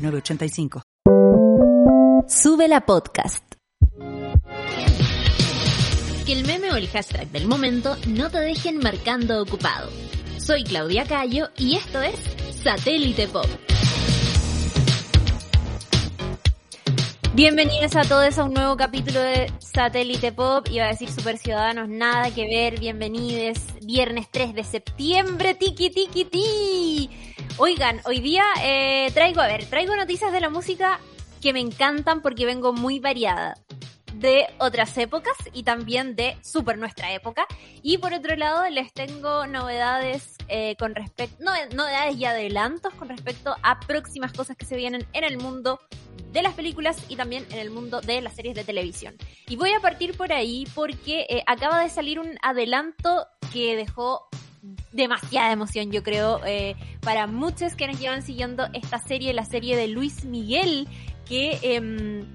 906985. Sube la podcast. Que el meme o el hashtag del momento no te dejen marcando ocupado. Soy Claudia Cayo y esto es Satélite Pop. Bienvenidos a todos a un nuevo capítulo de Satélite Pop. Iba a decir Super Ciudadanos, nada que ver. Bienvenidos. Viernes 3 de septiembre. Tiki, tiki, ti. Oigan, hoy día eh, traigo, a ver, traigo noticias de la música que me encantan porque vengo muy variada de otras épocas y también de super nuestra época. Y por otro lado, les tengo novedades eh, con respecto, no, novedades y adelantos con respecto a próximas cosas que se vienen en el mundo de las películas y también en el mundo de las series de televisión. Y voy a partir por ahí porque eh, acaba de salir un adelanto que dejó demasiada emoción, yo creo, eh, para muchos que nos llevan siguiendo esta serie, la serie de Luis Miguel, que em,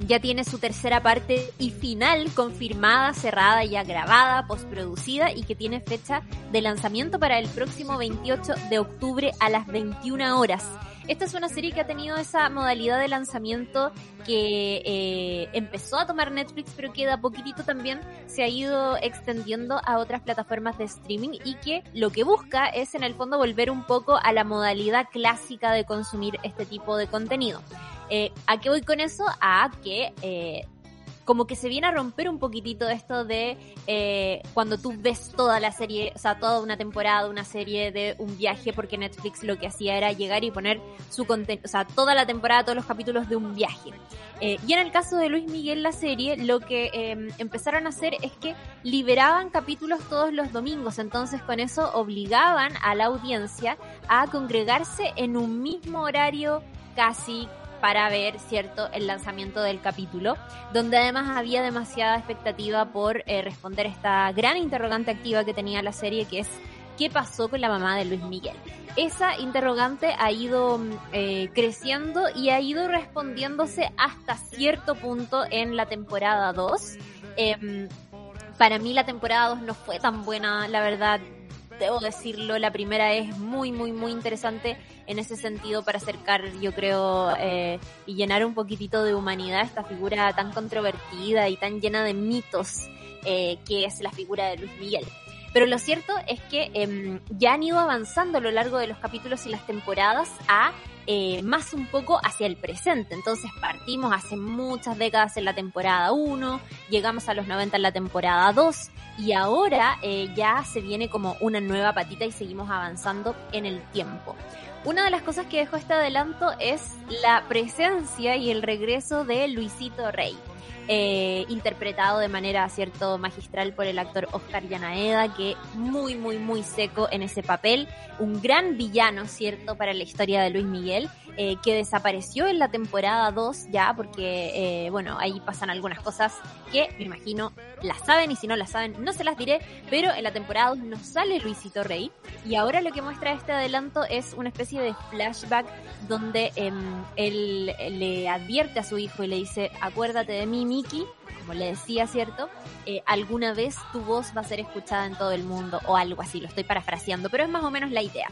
ya tiene su tercera parte y final confirmada, cerrada, ya grabada, postproducida y que tiene fecha de lanzamiento para el próximo 28 de octubre a las 21 horas. Esta es una serie que ha tenido esa modalidad de lanzamiento que eh, empezó a tomar Netflix, pero que de a poquitito también se ha ido extendiendo a otras plataformas de streaming y que lo que busca es en el fondo volver un poco a la modalidad clásica de consumir este tipo de contenido. Eh, ¿A qué voy con eso? A que eh, como que se viene a romper un poquitito esto de eh, cuando tú ves toda la serie, o sea, toda una temporada, una serie de un viaje, porque Netflix lo que hacía era llegar y poner su contenido, o sea, toda la temporada, todos los capítulos de un viaje. Eh, y en el caso de Luis Miguel, la serie, lo que em, empezaron a hacer es que liberaban capítulos todos los domingos, entonces con eso obligaban a la audiencia a congregarse en un mismo horario casi para ver, ¿cierto?, el lanzamiento del capítulo, donde además había demasiada expectativa por eh, responder esta gran interrogante activa que tenía la serie, que es ¿qué pasó con la mamá de Luis Miguel? Esa interrogante ha ido mm, eh, creciendo y ha ido respondiéndose hasta cierto punto en la temporada 2. Em, para mí la temporada 2 no fue tan buena, la verdad, debo decirlo, la primera es muy, muy, muy interesante en ese sentido para acercar, yo creo, eh, y llenar un poquitito de humanidad esta figura tan controvertida y tan llena de mitos eh, que es la figura de Luis Miguel. Pero lo cierto es que em, ya han ido avanzando a lo largo de los capítulos y las temporadas a eh, más un poco hacia el presente. Entonces partimos hace muchas décadas en la temporada 1, llegamos a los 90 en la temporada 2 y ahora eh, ya se viene como una nueva patita y seguimos avanzando en el tiempo. Una de las cosas que dejó este adelanto es la presencia y el regreso de Luisito Rey. Eh, interpretado de manera cierto magistral por el actor Oscar Yanaeda, que muy, muy, muy seco en ese papel, un gran villano, cierto, para la historia de Luis Miguel, eh, que desapareció en la temporada 2 ya, porque, eh, bueno, ahí pasan algunas cosas que me imagino las saben y si no las saben no se las diré, pero en la temporada 2 no sale Luisito Rey y ahora lo que muestra este adelanto es una especie de flashback donde em, él le advierte a su hijo y le dice, acuérdate de mí, Mickey, como le decía, ¿cierto? Eh, alguna vez tu voz va a ser escuchada en todo el mundo o algo así, lo estoy parafraseando, pero es más o menos la idea.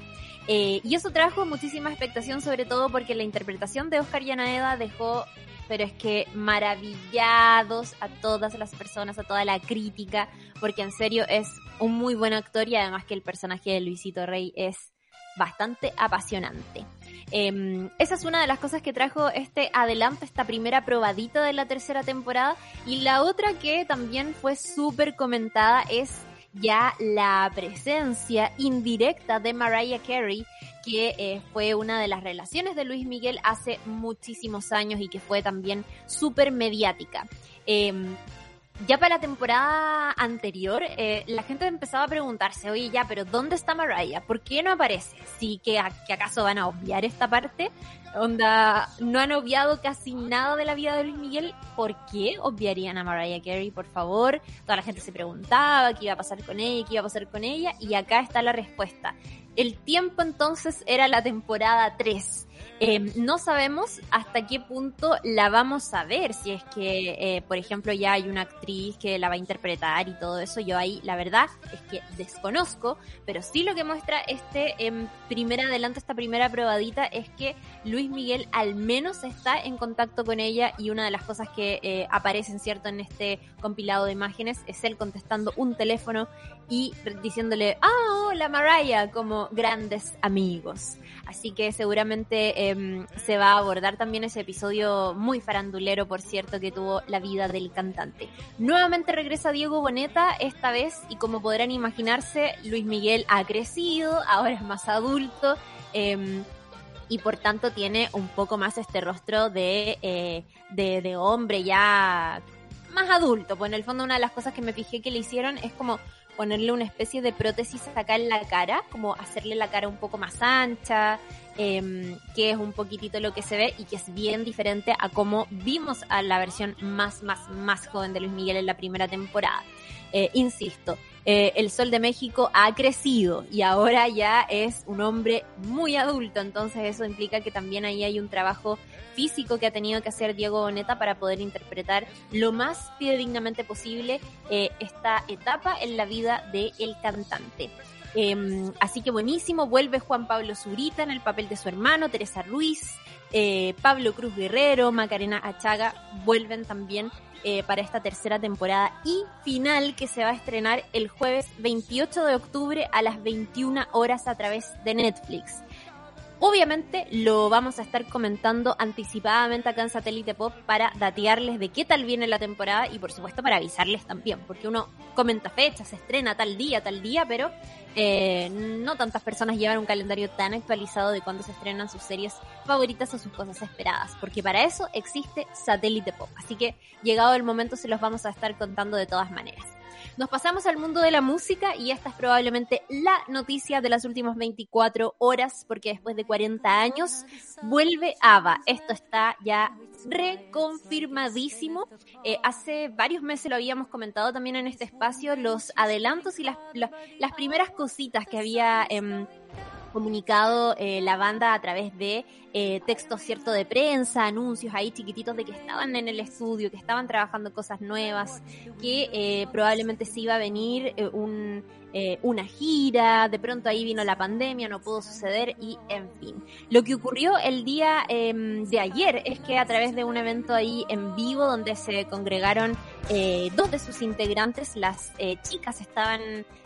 Eh, y eso trajo muchísima expectación, sobre todo porque la interpretación de Oscar Yanaeda dejó pero es que maravillados a todas las personas, a toda la crítica, porque en serio es un muy buen actor y además que el personaje de Luisito Rey es bastante apasionante. Em, esa es una de las cosas que trajo este adelanto, esta primera probadita de la tercera temporada. Y la otra que también fue súper comentada es ya la presencia indirecta de Mariah Carey que eh, fue una de las relaciones de Luis Miguel hace muchísimos años y que fue también súper mediática. Em, ya para la temporada anterior, eh, la gente empezaba a preguntarse, oye, ya, pero ¿dónde está Mariah? ¿Por qué no aparece? ¿Sí que, que acaso van a obviar esta parte? onda, no han obviado casi nada de la vida de Luis Miguel. ¿Por qué obviarían a Mariah Carey, por favor? Toda la gente se preguntaba qué iba a pasar con ella, qué iba a pasar con ella, y acá está la respuesta. El tiempo entonces era la temporada 3. Eh, no sabemos hasta qué punto la vamos a ver, si es que, eh, por ejemplo, ya hay una actriz que la va a interpretar y todo eso. Yo ahí, la verdad, es que desconozco, pero sí lo que muestra este eh, primer adelanto, esta primera probadita, es que Luis Miguel al menos está en contacto con ella y una de las cosas que eh, aparecen, ¿cierto?, en este compilado de imágenes es él contestando un teléfono y diciéndole, ah, hola Mariah, como grandes amigos. Así que seguramente em, se va a abordar también ese episodio muy farandulero, por cierto, que tuvo la vida del cantante. Nuevamente regresa Diego Boneta, esta vez, y como podrán imaginarse, Luis Miguel ha crecido, ahora es más adulto. Em, y por tanto tiene un poco más este rostro de, eh, de, de hombre ya más adulto. Pues en el fondo una de las cosas que me fijé que le hicieron es como ponerle una especie de prótesis acá en la cara, como hacerle la cara un poco más ancha, eh, que es un poquitito lo que se ve y que es bien diferente a como vimos a la versión más, más, más joven de Luis Miguel en la primera temporada. Eh, insisto, eh, el Sol de México ha crecido y ahora ya es un hombre muy adulto, entonces eso implica que también ahí hay un trabajo físico que ha tenido que hacer Diego Boneta para poder interpretar lo más fidedignamente posible eh, esta etapa en la vida del el cantante. Eh, así que buenísimo, vuelve Juan Pablo Zurita en el papel de su hermano, Teresa Ruiz, eh, Pablo Cruz Guerrero, Macarena Achaga, vuelven también eh, para esta tercera temporada y final que se va a estrenar el jueves 28 de octubre a las 21 horas a través de Netflix. Obviamente lo vamos a estar comentando anticipadamente acá en Satélite Pop para datearles de qué tal viene la temporada y por supuesto para avisarles también, porque uno comenta fechas, se estrena tal día, tal día, pero eh, no tantas personas llevan un calendario tan actualizado de cuándo se estrenan sus series favoritas o sus cosas esperadas, porque para eso existe Satélite Pop. Así que llegado el momento se los vamos a estar contando de todas maneras. Nos pasamos al mundo de la música y esta es probablemente la noticia de las últimas 24 horas porque después de 40 años vuelve ABBA. Esto está ya reconfirmadísimo. Eh, hace varios meses lo habíamos comentado también en este espacio, los adelantos y las, las, primeras cositas que había... Eh, comunicado eh, la banda a través de eh, textos cierto de prensa, anuncios ahí chiquititos de que estaban en el estudio, que estaban trabajando cosas nuevas, que eh, probablemente se iba a venir eh, un, eh, una gira, de pronto ahí vino la pandemia, no pudo suceder y en fin. Lo que ocurrió el día eh, de ayer es que a través de un evento ahí en vivo donde se congregaron eh, dos de sus integrantes, las eh, chicas estaban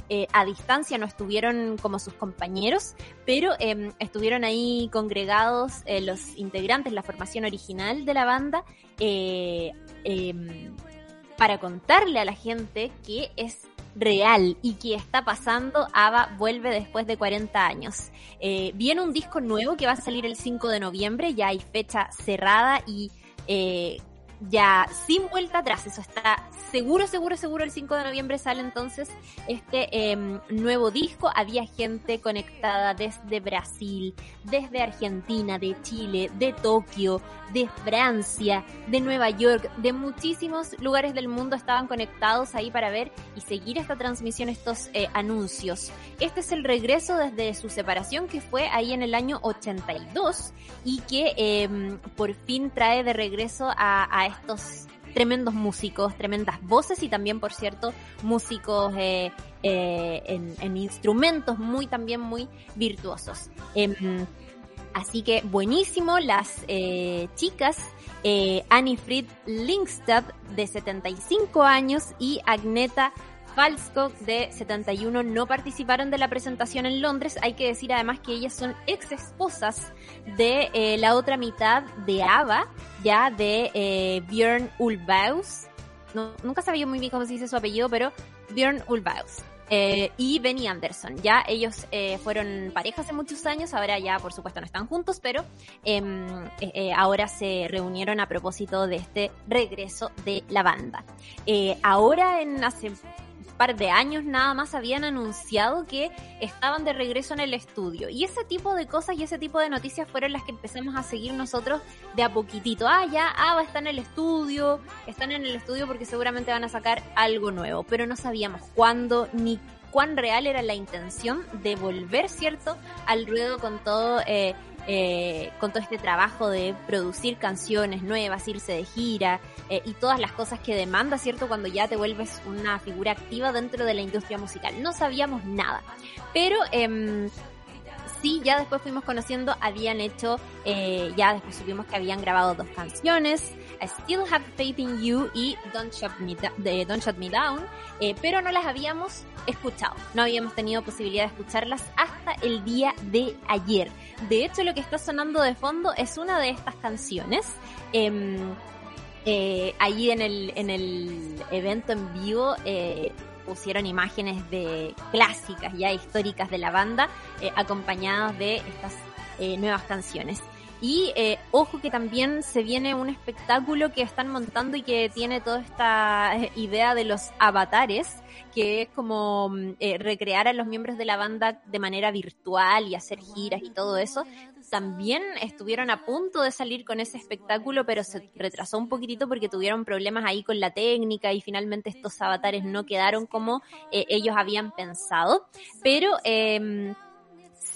eh, a distancia, no estuvieron como sus compañeros, pero eh, estuvieron ahí congregados eh, los integrantes, la formación original de la banda, eh, para contarle a la gente que es real y que está pasando, ABBA vuelve después de 40 años. Eh, viene un disco nuevo que va a salir el 5 de noviembre, ya hay fecha cerrada y eh, ya sin vuelta atrás, eso está seguro, seguro, seguro el 5 de noviembre sale entonces este eh, nuevo disco. Había gente conectada desde Brasil, desde Argentina, de Chile, de Tokio, de Francia, de Nueva York, de muchísimos lugares del mundo estaban conectados ahí para ver y seguir esta transmisión, estos eh, anuncios. Este es el regreso desde su separación que fue ahí en el año 82 y que eh, por fin trae de regreso a estos tremendos músicos, tremendas voces y también, por cierto, músicos eh, eh, en, en, instrumentos muy también muy virtuosos. Eh, así que buenísimo, las eh, chicas Annie Fried Linkstad de 75 años y Agneta Falskog de 71 no participaron de la presentación en Londres. Hay que decir además que ellas son ex esposas de la otra mitad de ABBA, ya de eh, Björn Ulvaeus. No, nunca sabía muy bien cómo se dice su apellido, pero Björn Ulvaeus. Eh, y Benny Anderson. Ya ellos eh, fueron pareja hace muchos años, ahora ya por supuesto no están juntos, pero em, ahora se reunieron a propósito de este regreso de la banda. Ahora en hace par de años nada más habían anunciado que estaban de regreso en el estudio. Y ese tipo de cosas y ese tipo de noticias fueron las que empezamos a seguir nosotros de a poquitito. Ah, ya, Ava está en el estudio, están en el estudio porque seguramente van a sacar algo nuevo, pero no sabíamos cuándo ni cuán real era la intención de volver, ¿cierto?, al ruedo con todo eh, eh, con todo este trabajo de producir canciones nuevas, irse de gira eh, y todas las cosas que demanda, ¿cierto? Cuando ya te vuelves una figura activa dentro de la industria musical. No sabíamos nada, pero... Eh, sí, ya después fuimos conociendo, habían hecho, eh, ya después supimos que habían grabado dos canciones, I Still Have Faith in You y Don't Shut Me, Don't Shut Me Down, eh, pero no las habíamos escuchado, no habíamos tenido posibilidad de escucharlas hasta el día de ayer. De hecho, lo que está sonando de fondo es una de estas canciones. Em, eh, ahí en el, en el evento en vivo eh, pusieron imágenes de clásicas ya históricas de la banda eh, acompañadas de estas eh, nuevas canciones. Y eh, ojo que también se viene un espectáculo que están montando y que tiene toda esta eh, idea de los avatares, que es como mm, eh, recrear a los miembros de la banda de manera virtual y hacer giras y todo eso. También estuvieron a punto de salir con ese espectáculo, pero se retrasó un poquitito porque tuvieron problemas ahí con la técnica y finalmente estos avatares no quedaron como eh, ellos habían pensado. Pero eh,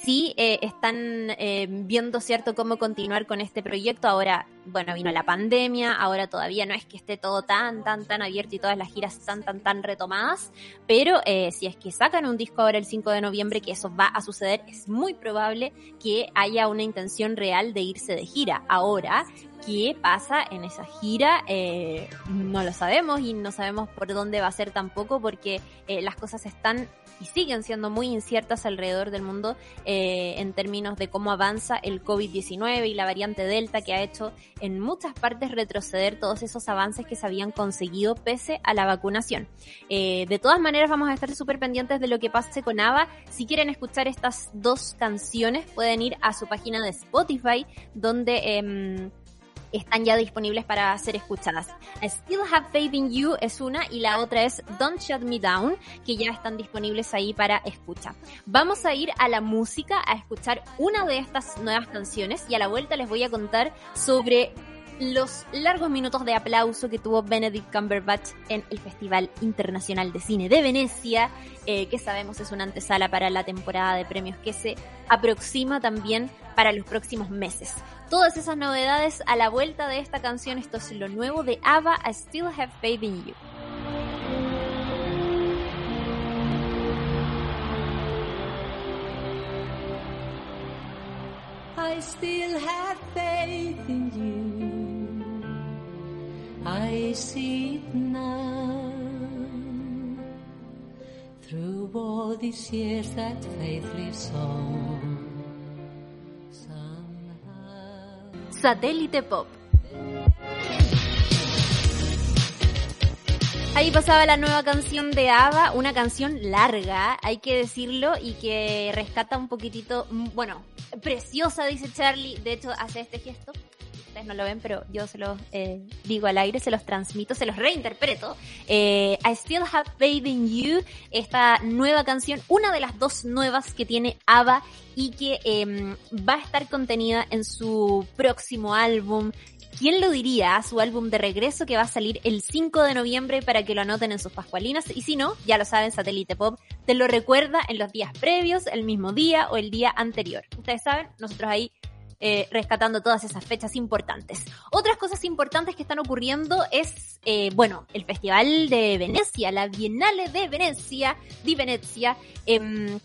sí eh, están eh, viendo cierto cómo continuar con este proyecto. Ahora, bueno, vino la pandemia, ahora todavía no es que esté todo tan, tan, tan abierto y todas las giras están tan, tan retomadas, pero eh, si es que sacan un disco ahora el 5 de noviembre, que eso va a suceder, es muy probable que haya una intención real de irse de gira. Ahora, qué pasa en esa gira, eh, no lo sabemos y no sabemos por dónde va a ser tampoco porque eh, las cosas están y siguen siendo muy inciertas alrededor del mundo en términos de cómo avanza el COVID-19 y la variante Delta que ha hecho en muchas partes retroceder todos esos avances que se habían conseguido pese a la vacunación. Eh, de todas maneras vamos a estar súper pendientes de lo que pase con ABBA. Si quieren escuchar estas dos canciones pueden ir a su página de Spotify donde... Eh, están ya disponibles para ser escuchadas. I Still Have Faith in You es una y la otra es Don't Shut Me Down, que ya están disponibles ahí para escucha. Vamos a ir a la música a escuchar una de estas nuevas canciones y a la vuelta les voy a contar sobre los largos minutos de aplauso que tuvo Benedict Cumberbatch en el Festival Internacional de Cine de Venecia, eh, que sabemos es una antesala para la temporada de premios que se aproxima también para los próximos meses. Todas esas novedades a la vuelta de esta canción, esto es lo nuevo de ABBA, I Still Have Faith in You. I still have faith in you. I see it now. Through all these years, that faith lives on. Satélite Pop. Ahí pasaba la nueva canción de ABBA, una canción larga, hay que decirlo, y que rescata un poquitito, mm, bueno, preciosa, dice Charlie, de hecho hace este gesto, no lo ven, pero yo se los eh, digo al aire, se los transmito, se los reinterpreto. Eh, I Still Have Faith in You, esta nueva canción, una de las dos nuevas que tiene ABBA y que eh, va a estar contenida en su próximo álbum. ¿Quién lo diría? Su álbum de regreso que va a salir el 5 de noviembre para que lo anoten en sus pascualinas. Y si no, ya lo saben, Satélite Pop te lo recuerda en los días previos, el mismo día o el día anterior. Ustedes saben, nosotros ahí eh, rescatando todas esas fechas importantes. Otras cosas importantes que están ocurriendo es, eh, bueno, el Festival de Venecia, la Bienale de Venecia, di Venecia, em,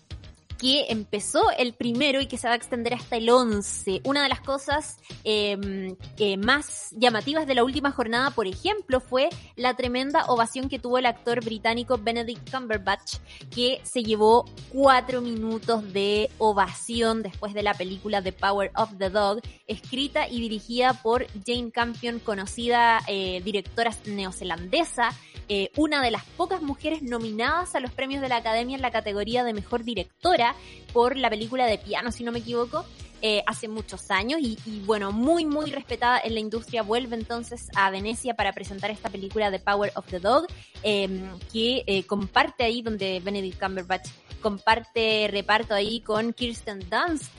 que empezó el primero y que se va a extender hasta el 11. Una de las cosas eh, eh, más llamativas de la última jornada, por ejemplo, fue la tremenda ovación que tuvo el actor británico Benedict Cumberbatch, que se llevó cuatro minutos de ovación después de la película The Power of the Dog, escrita y dirigida por Jane Campion, conocida eh, directora neozelandesa, eh, una de las pocas mujeres nominadas a los premios de la Academia en la categoría de Mejor Directora por la película de piano, si no me equivoco. eh, hace muchos años y, bueno, muy, muy respetada en la industria. Vuelve entonces a Venecia para presentar esta película The Power of the Dog, eh, que eh, comparte ahí donde Benedict Cumberbatch comparte reparto ahí con Kirsten Dunst.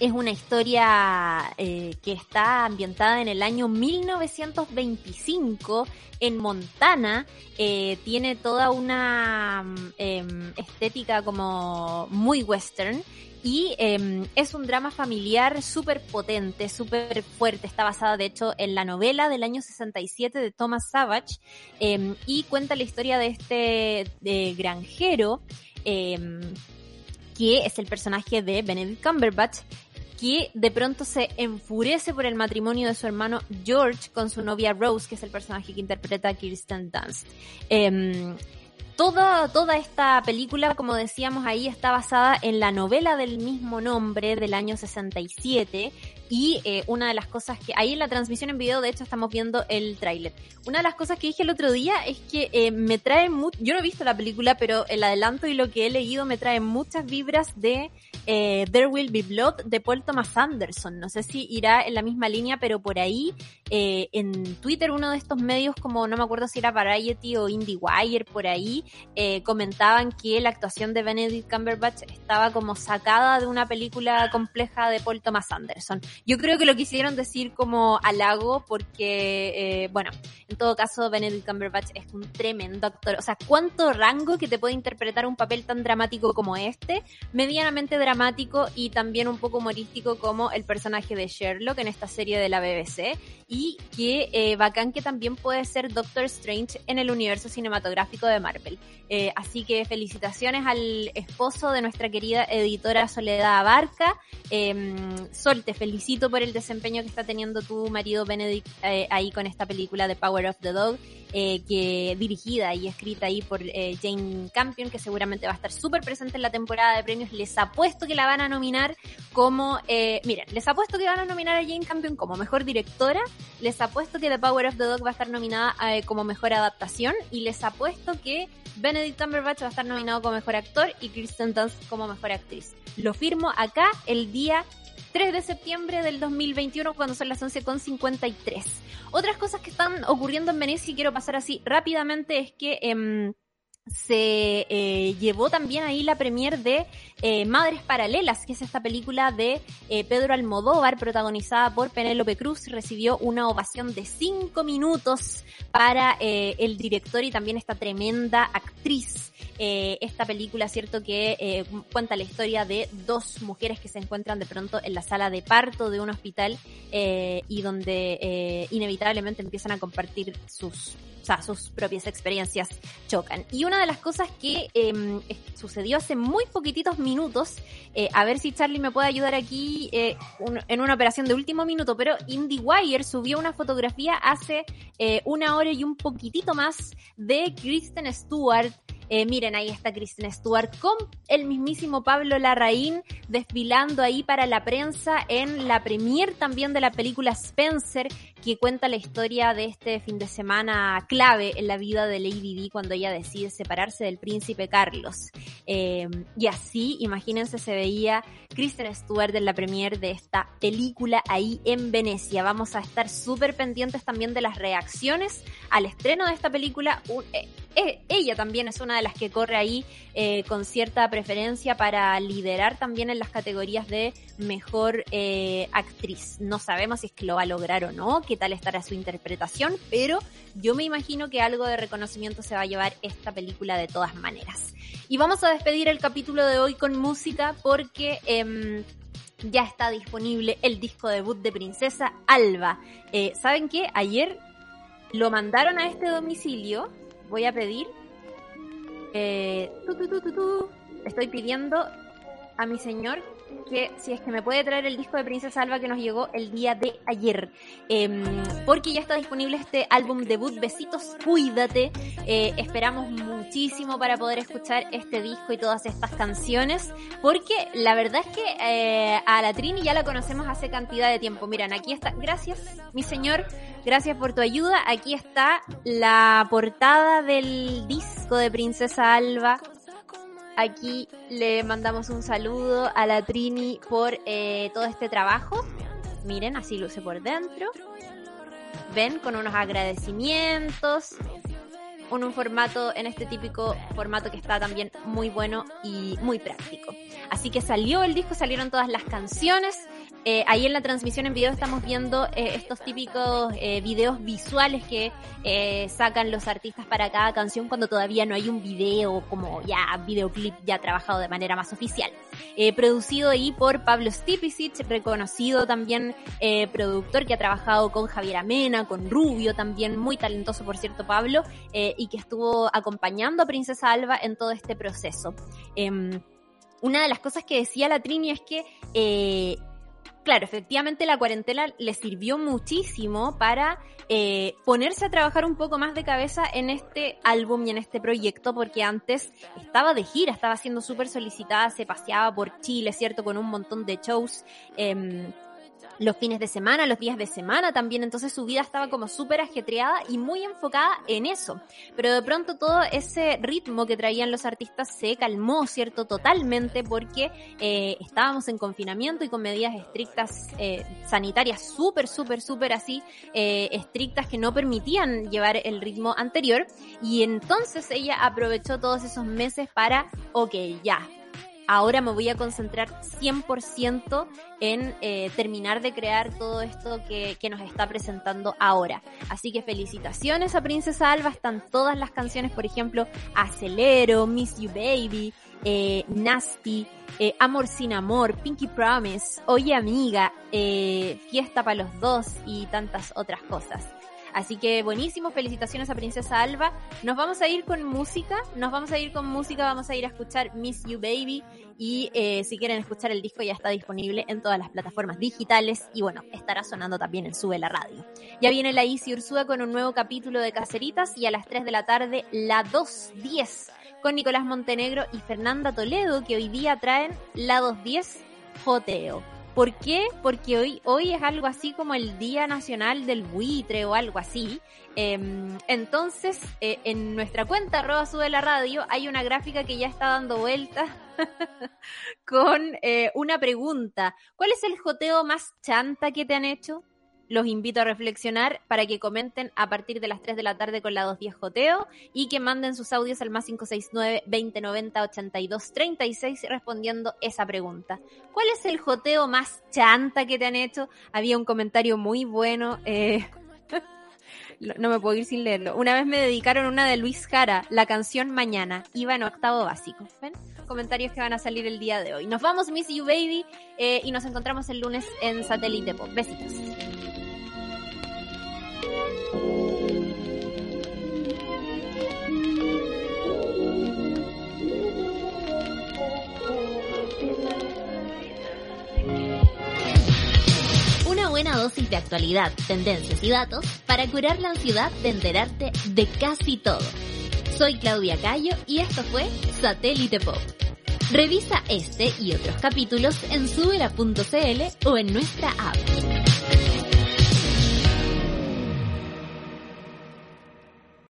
Es una historia eh, que está ambientada en el año 1925 en Montana. Eh, tiene toda una eh, estética como muy western. Y eh, es un drama familiar súper potente, súper fuerte. Está basada, de hecho, en la novela del año 67 de Thomas Savage. eh, y cuenta la historia de este granjero, que es el personaje de Benedict Cumberbatch, que de pronto se enfurece por el matrimonio de su hermano George con su novia Rose, que es el personaje que interpreta Kirsten Dunst. Eh, toda, toda esta película, como decíamos ahí, está basada en la novela del mismo nombre del año 67 y eh, una de las cosas que ahí en la transmisión en video de hecho estamos viendo el tráiler. Una de las cosas que dije el otro día es que eh, me trae mucho yo no he visto la película pero el adelanto y lo que he leído me trae muchas vibras de eh, There Will Be Blood de Paul Thomas Anderson. No sé si irá en la misma línea pero por ahí eh, en Twitter uno de estos medios como no me acuerdo si era Variety o IndieWire por ahí eh, comentaban que la actuación de Benedict Cumberbatch estaba como sacada de una película compleja de Paul Thomas Anderson yo creo que lo quisieron decir como halago porque, eh, bueno, en todo caso Benedict Cumberbatch es un tremendo actor. O sea, ¿cuánto rango que te puede interpretar un papel tan dramático como este? Medianamente dramático y también un poco humorístico como el personaje de Sherlock en esta serie de la BBC y que eh, bacán que también puede ser Doctor Strange en el universo cinematográfico de Marvel. Eh, así que felicitaciones al esposo de nuestra querida editora Soledad Abarca. Eh, Sol, te por el desempeño que está teniendo tu marido Benedict eh, ahí con esta película de Power of the Dog, eh, que dirigida y escrita ahí por eh, Jane Campion, que seguramente va a estar súper presente en la temporada de premios. Les apuesto que la van a nominar como, miren, les apuesto que van a nominar a Jane Campion como mejor directora, les apuesto que The Power of the Dog va a estar nominada como mejor adaptación y les apuesto que Benedict Cumberbatch va a estar nominado como mejor actor y Kristen Dunst como mejor actriz. Lo firmo acá el día 3 de septiembre del 2021 cuando son las 11.53. Otras cosas que están ocurriendo en Venecia y quiero pasar así rápidamente es que... Eh, se eh, llevó también ahí la premier de eh, Madres Paralelas, que es esta película de eh, Pedro Almodóvar, protagonizada por Penélope Cruz. Recibió una ovación de cinco minutos para eh, el director y también esta tremenda actriz. Eh, esta película, cierto que eh, cuenta la historia de dos mujeres que se encuentran de pronto en la sala de parto de un hospital eh, y donde inevitablemente empiezan a compartir sus sus propias experiencias chocan. Y una de las cosas que eh, sucedió hace muy poquititos minutos, a ver si Charlie me puede ayudar aquí en una operación de último minuto, pero IndieWire subió una fotografía hace una hora y un poquitito más de Kristen Stewart eh, miren, ahí está Kristen Stewart con el mismísimo Pablo Larraín desfilando ahí para la prensa en la premier también de la película Spencer, que cuenta la historia de este fin de semana clave en la vida de Lady Di cuando ella decide separarse del príncipe Carlos. Eh, y así, imagínense, se veía Kristen Stewart en la premier de esta película ahí en Venecia. Vamos a estar súper pendientes también de las reacciones al estreno de esta película. Un, eh, ella también es una de las que corre ahí eh, con cierta preferencia para liderar también en las categorías de mejor eh, actriz. No sabemos si es que lo va a lograr o no, qué tal estará su interpretación, pero yo me imagino que algo de reconocimiento se va a llevar esta película de todas maneras. Y vamos a despedir el capítulo de hoy con música porque... Eh, ya está disponible el disco debut de Princesa Alba. Eh, ¿Saben qué? Ayer lo mandaron a este domicilio voy a pedir. Eh, tu, tu, tu. Estoy pidiendo a mi señor que si es que me puede traer el disco de Princesa Alba que nos llegó el día de ayer. Eh, porque ya está disponible este álbum debut Besitos, cuídate. Eh, esperamos muchísimo para poder escuchar este disco y todas estas canciones. Porque la verdad es que eh, a la Trini ya la conocemos hace cantidad de tiempo. Miran, aquí está. Gracias, mi señor. Gracias por tu ayuda. Aquí está la portada del disco de Princesa Alba. Aquí le mandamos un saludo a la Trini por eh, todo este trabajo. Miren, así luce por dentro. Ven, con unos agradecimientos, en un formato, en este típico formato que está también muy bueno y muy práctico. Así que salió el disco, salieron todas las canciones. Eh, ahí en la transmisión en video estamos viendo eh, estos típicos eh, videos visuales que sacan los artistas para cada canción cuando todavía no hay un video como ya videoclip ya trabajado de manera más oficial. Producido ahí por Pablo Stipicic, reconocido también productor que ha trabajado con Javier Amena, con Rubio también, muy talentoso por cierto Pablo, y que estuvo acompañando a Princesa Alba en todo este proceso. Em, una de las cosas que decía la Trini es que claro, efectivamente la cuarentena le sirvió muchísimo para eh, ponerse a trabajar un poco más de cabeza en este álbum y en este proyecto, porque antes estaba de gira, estaba siendo súper solicitada, se paseaba por Chile, ¿cierto? Con un montón de shows. Eh, los fines de semana, los días de semana también, entonces su vida estaba como súper ajetreada y muy enfocada en eso. Pero de pronto todo ese ritmo que traían los artistas se calmó, ¿cierto? Totalmente porque eh, estábamos en confinamiento y con medidas estrictas eh, sanitarias súper, súper, súper así, eh, estrictas que no permitían llevar el ritmo anterior. Y entonces ella aprovechó todos esos meses para, ok, ya, ahora me voy a concentrar 100% en eh, terminar de crear todo esto que, que, nos está presentando ahora. Así que felicitaciones a Princesa Alba, están todas las canciones, por ejemplo, Acelero, Miss You Baby, eh, Nasty, eh, Amor sin Amor, Pinky Promise, Oye Amiga, eh, Fiesta para los dos y tantas otras cosas. Así que buenísimo, felicitaciones a Princesa Alba. Nos vamos a ir con música, nos vamos a ir con música, vamos a ir a escuchar Miss You Baby y eh, si quieren escuchar el disco ya está disponible en todas las plataformas digitales y bueno, estará sonando también en Sube la Radio. Ya viene la Isi Ursúa con un nuevo capítulo de Caceritas y a las 3 de la tarde la 2.10 con Nicolás Montenegro y Fernanda Toledo que hoy día traen la 2.10 Joteo. ¿Por qué? Porque hoy, hoy es algo así como el Día Nacional del Buitre o algo así. Eh, entonces, eh, en nuestra cuenta, arroba sube la radio, hay una gráfica que ya está dando vueltas con eh, una pregunta. ¿Cuál es el joteo más chanta que te han hecho? Los invito a reflexionar para que comenten a partir de las 3 de la tarde con la 210 Joteo y que manden sus audios al más 569 2090 82 36 respondiendo esa pregunta. ¿Cuál es el joteo más chanta que te han hecho? Había un comentario muy bueno. Eh, no me puedo ir sin leerlo. Una vez me dedicaron una de Luis Jara, la canción Mañana. Iba en octavo básico. Comentarios que van a salir el día de hoy. Nos vamos, Miss You Baby, eh, y nos encontramos el lunes en Satélite Pop. Besitos. Dosis de actualidad, tendencias y datos para curar la ansiedad de enterarte de casi todo. Soy Claudia Cayo y esto fue Satélite Pop. Revisa este y otros capítulos en subela.cl o en nuestra app.